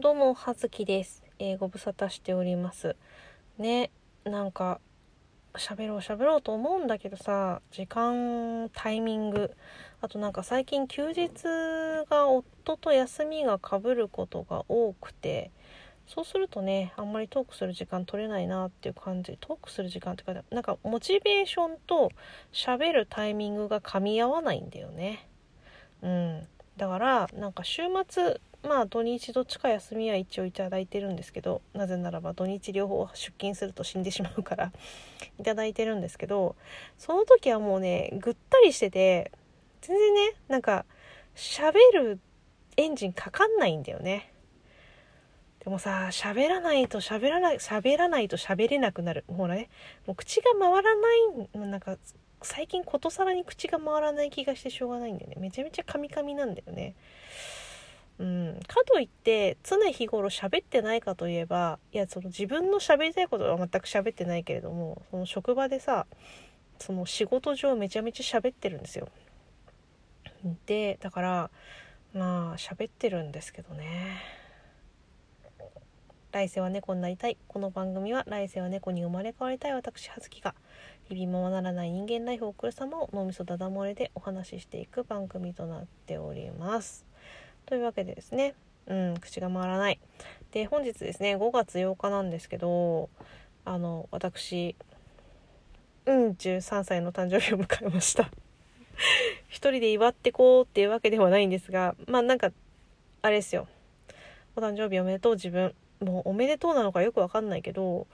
どうも、はずきです。えーご無沙汰しております。ね、なんか、喋ろう喋ろうと思うんだけどさ、時間、タイミング、あとなんか最近休日が夫と休みが被ることが多くて、そうするとね、あんまりトークする時間取れないなっていう感じ、トークする時間っていうか、なんかモチベーションと喋るタイミングが噛み合わないんだよね。うん。だから、なんか週末、まあ土日どっちか休みは一応いただいてるんですけどなぜならば土日両方出勤すると死んでしまうから いただいてるんですけどその時はもうねぐったりしてて全然ねなんか喋るエンジンかかんないんだよね。でもさ喋らないと喋らない喋らないと喋れなくなる。ほらねもう口が回らないなんか最近ことさらに口が回らない気がしてしょうがないんだよね。めちゃめちゃカミカミなんだよね。うん、かといって常日頃喋ってないかといえばいやその自分の喋りたいことは全く喋ってないけれどもその職場でさその仕事上めちゃめちゃ喋ってるんですよ。でだからまあ喋ってるんですけどね。来世は猫になりたいこの番組は来世は猫に生まれ変わりたい私葉月が日々ままならない人間ライフを送る様を脳みそダダ漏れでお話ししていく番組となっております。というわけでですね、うん、口が回らない。で、本日ですね、5月8日なんですけど、あの、私、うん、13歳の誕生日を迎えました。一人で祝ってこうっていうわけではないんですが、まあなんか、あれですよ。お誕生日おめでとう自分。もうおめでとうなのかよくわかんないけど、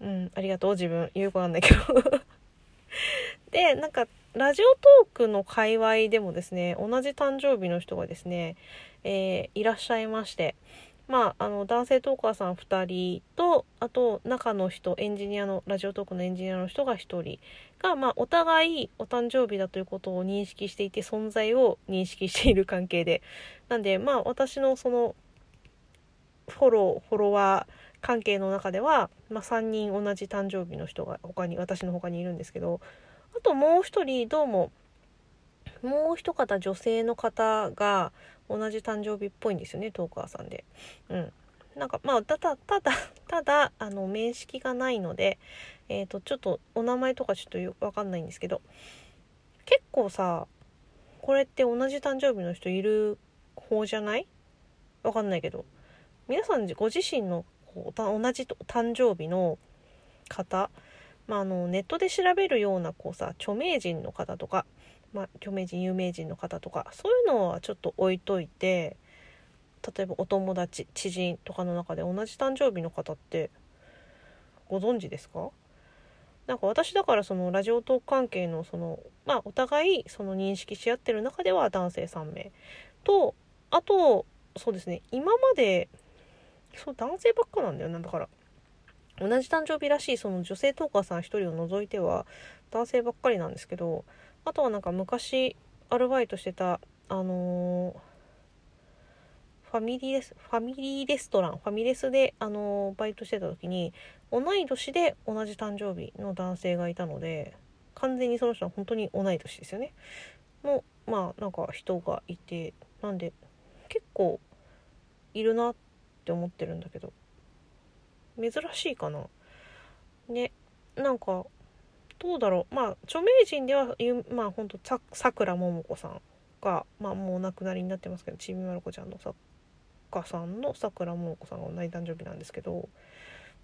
うん、ありがとう自分。よくわかんないけど。で、なんか、ラジオトークの界隈でもですね、同じ誕生日の人がですね、えーいらっしゃいまして、まあ、あの、男性トーカーさん2人と、あと、中の人、エンジニアの、ラジオトークのエンジニアの人が1人が、まあ、お互いお誕生日だということを認識していて、存在を認識している関係で。なんで、まあ、私のその、フォロー、フォロワー関係の中では、まあ、3人同じ誕生日の人が他に、私の他にいるんですけど、あともう一人、どうも、もう一方女性の方が同じ誕生日っぽいんですよねトーカーさんで。うん、なんかまあただただただあの面識がないので、えー、とちょっとお名前とかちょっとよくわかんないんですけど結構さこれって同じ誕生日の人いる方じゃない？わかんないけど。皆さんご自身のこう同じ誕生日の方、まあ、あのネットで調べるようなこうさ著名人の方とかまあ、著名人有名人の方とかそういうのはちょっと置いといて例えばお友達知人とかの中で同じ誕生日の方ってご存知ですか？なんか私だからそのラジオトーク関係のそのまあお互いその認識し合ってる中では男性3名。とあとそうですね今までそう男性ばっかなんだよなだから。同じ誕生日らしいその女性トーカーさん1人を除いては男性ばっかりなんですけどあとはなんか昔アルバイトしてたあのーファミリーレスファミリーレストランファミレスで、あのーバイトしてた時に同い年で同じ誕生日の男性がいたので完全にその人は本当に同い年ですよね。のまあなんか人がいてなんで結構いるなって思ってるんだけど珍しいかな。ねなんかどうだろう。まあ著名人ではまあほんとさくらももこさんがまあもうお亡くなりになってますけどちびまる子ちゃんの作家さんのさくらももこさんが同じ誕生日なんですけど。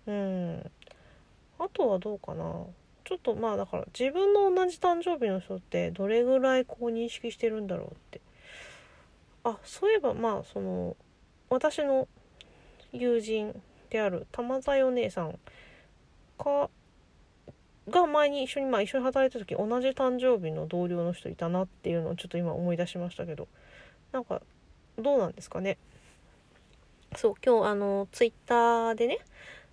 うん。あとはどうかな。ちょっとまあだから自分の同じ誕生日の人ってどれぐらいこう認識してるんだろうって。あそういえばまあその私の友人である。玉沢お姉さん。かが前に一緒にまあ一緒に働いた時同じ誕生日の同僚の人いたなっていうのをちょっと今思い出しましたけど。なんかどうなんですかね。そう今日あのツイッターでね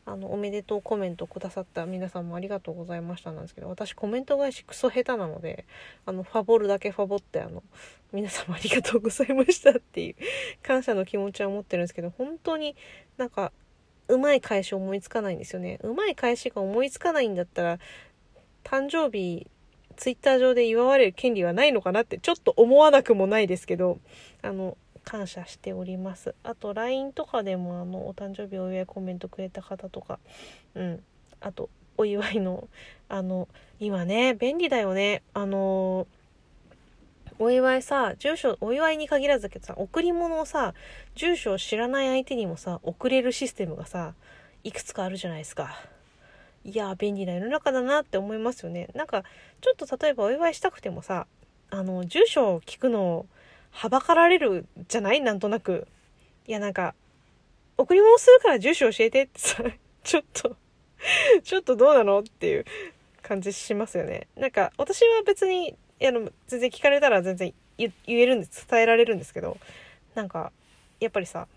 あのおめでとうコメントくださった皆さんもありがとうございましたなんですけど私コメント返しクソ下手なのであのファボるだけファボってあの皆様ありがとうございましたっていう感謝の気持ちは持ってるんですけど本当になんかうまい返し思いつかないんですよね。うまい返しが思いつかないんだったら誕生日ツイッター上で祝われる権利はないのかなってちょっと思わなくもないですけどあの感謝しております。あと LINE とかでもあのお誕生日お祝いコメントくれた方とかうん。あとお祝いのあの今ね便利だよね。あのお祝いさ住所お祝いに限らずだけどさ贈り物をさ住所を知らない相手にもさ送れるシステムがさいくつかあるじゃないですか。いや便利な世の中だなって思いますよね。なんかちょっと例えばお祝いしたくてもさあの住所を聞くのをはばかられるじゃない？なんとなく。いやなんか贈り物するから住所教えてってさ ちょっとちょっとどうなの？っていう感じしますよね。なんか私は別にあの全然聞かれたら全然言えるんです伝えられるんですけどなんかやっぱりさ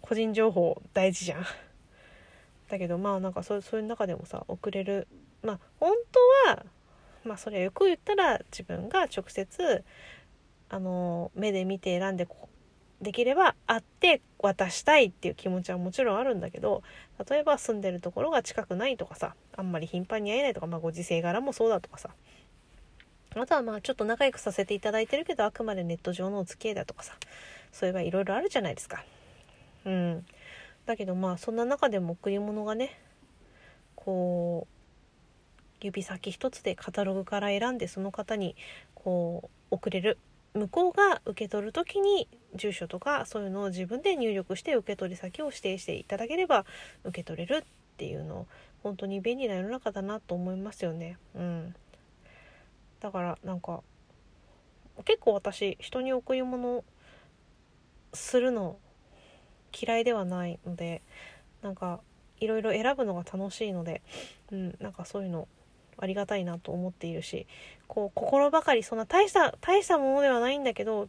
個人情報大事じゃん。だけどまあなんかそうそういう中でもさ送れるまあ本当はまあそれはよく言ったら自分が直接あの目で見て選んでできれば会って渡したいっていう気持ちはもちろんあるんだけど例えば住んでるところが近くないとかさあんまり頻繁に会えないとか、まあ、ご時世柄もそうだとかさあとはまあちょっと仲良くさせていただいてるけどあくまでネット上のお付き合いだとかさそういえばいろいろあるじゃないですか。うん、だけどまあそんな中でも贈り物がねこう指先一つでカタログから選んでその方にこう送れる向こうが受け取る時に住所とかそういうのを自分で入力して受け取り先を指定していただければ受け取れるっていうの本当に便利な世の中だなと思いますよね。うん、だからなんか結構私人に贈り物するの嫌いではないのでなんかいろいろ選ぶのが楽しいので、うん、なんかそういうのありがたいなと思っているしこう心ばかりそんな大した大したものではないんだけど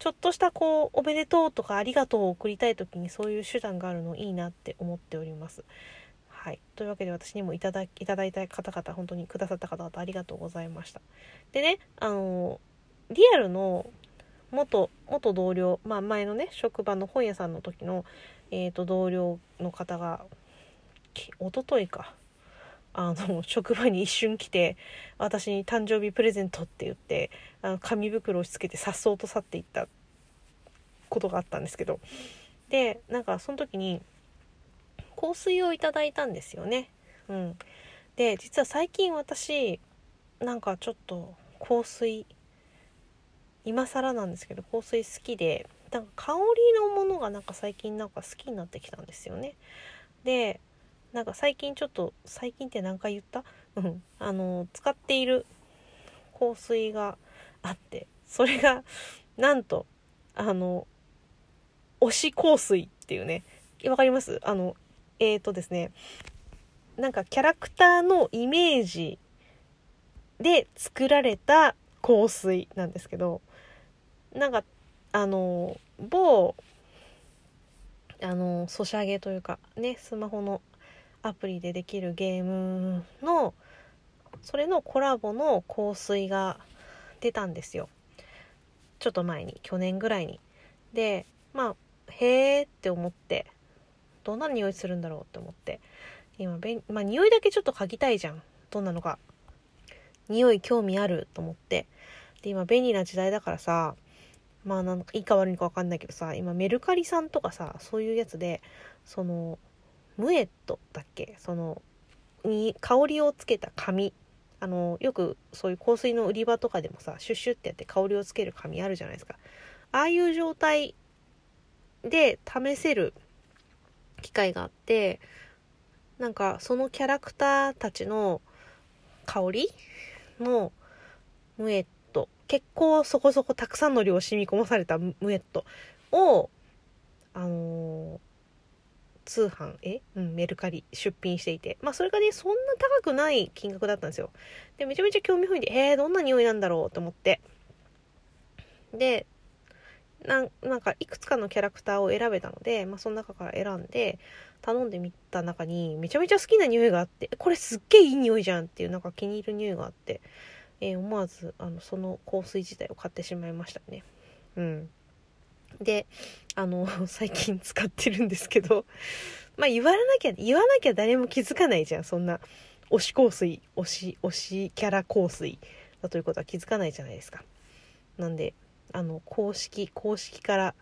ちょっとしたこうおめでとうとかありがとうを送りたい時にそういう手段があるのいいなって思っております。はい、というわけで私にもいただいただいた方々本当にくださった方々ありがとうございました。でねあのリアルの元元同僚、まあ、前のね職場の本屋さんの時の、えーと、同僚の方がおとといか。あの職場に一瞬来て私に誕生日プレゼントって言ってあの紙袋を押し付けてさっそうと去っていったことがあったんですけど。でなんかその時に香水をいただいたんですよね。うん、で実は最近私なんかちょっと香水今更なんですけど香水好きでなんか香りのものがなんか最近なんか好きになってきたんですよね。でなんか最近ちょっと最近って何回言った？う んあの使っている香水があってそれがなんとあの推し香水っていうねわかります？あのえーとですねなんかキャラクターのイメージで作られた香水なんですけどなんかあの某あのソシャゲというかねスマホのアプリでできるゲームのそれのコラボの香水が出たんですよ。ちょっと前に去年ぐらいに。でまあへえって思ってどんな匂いするんだろうって思って。今べんまあ匂いだけちょっと嗅ぎたいじゃん。どんなのか。匂い興味あると思って。で今便利な時代だからさまあなんかいいか悪いか分かんないけどさ今メルカリさんとかさそういうやつでそのムエットだっけ？そのに香りをつけた紙。あのよくそういう香水の売り場とかでもさシュッシュってやって香りをつける紙あるじゃないですか。ああいう状態で試せる機会があってなんかそのキャラクターたちの香りのムエット結構そこそこたくさんの量染み込まされたムエットをあのー通販え、うん、メルカリ出品していてまあそれがねそんな高くない金額だったんですよ。でめちゃめちゃ興味本位でえー、どんな匂いなんだろうと思って。でなんなんかいくつかのキャラクターを選べたので、まあ、その中から選んで頼んでみた中にめちゃめちゃ好きな匂いがあってこれすっげえいい匂いじゃんっていうなんか気に入る匂いがあって、えー、思わずあのその香水自体を買ってしまいましたね。うん。で、あの、最近使ってるんですけど、まあ言わなきゃ、言わなきゃ誰も気づかないじゃん、そんな、推し香水、推し、推しキャラ香水だということは気づかないじゃないですか。なんで、あの公式公式から、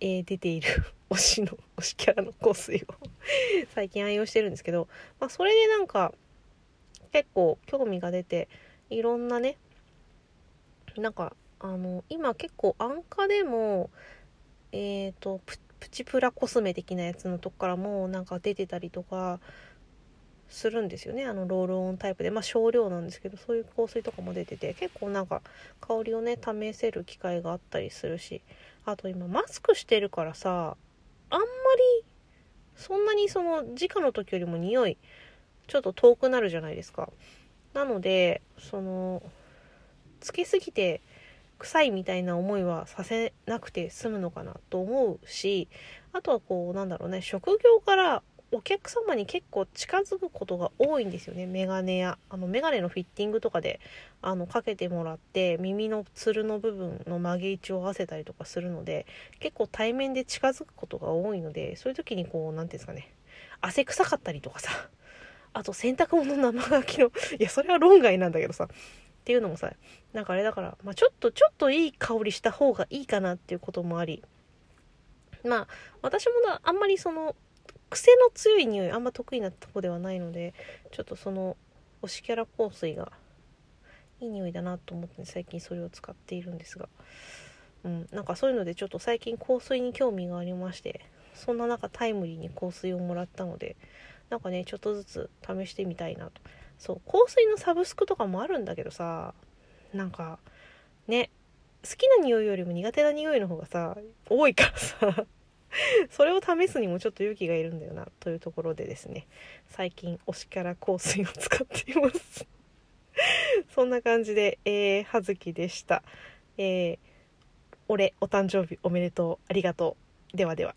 えー、出ている 推しの推しキャラの香水を 最近愛用してるんですけど、まあ、それでなんか結構興味が出ていろんなねなんかあの今結構安価でもえっ、ー、とプチプラコスメ的なやつのとこからもなんか出てたりとかするんですよね。あのロールオンタイプで。まあ少量なんですけどそういう香水とかも出てて結構なんか香りをね試せる機会があったりするしあと今マスクしてるからさあんまりそんなにその直の時よりも匂いちょっと遠くなるじゃないですか。なのでそのつけすぎて臭いみたいな思いはさせなくて済むのかなと思うしあとはこうなんだろうね職業からお客様に結構近づくことが多いんですよね。メガネやあのメガネのフィッティングとかであのかけてもらって耳のつるの部分の曲げ位置を合わせたりとかするので結構対面で近づくことが多いのでそういう時にこう何て言うんですかね。汗臭かったりとかさあと洗濯物の生乾きのいやそれは論外なんだけどさっていうのもさなんかあれだから、まあ、ちょっとちょっといい香りした方がいいかなっていうこともありまあ私もあんまりその癖の強い匂いあんま得意なとこではないのでちょっとその推しキャラ香水がいい匂いだなと思って最近それを使っているんですが、うん、なんかそういうのでちょっと最近香水に興味がありましてそんな中タイムリーに香水をもらったのでなんかねちょっとずつ試してみたいなと。そう香水のサブスクとかもあるんだけどさなんかね好きな匂いよりも苦手な匂いの方がさ多いからさ。それを試すにもちょっと勇気がいるんだよなというところでですね最近推しキャラ香水を使っています そんな感じで、えー、葉月でした。えー、俺、お誕生日おめでとう、ありがとう。ではでは。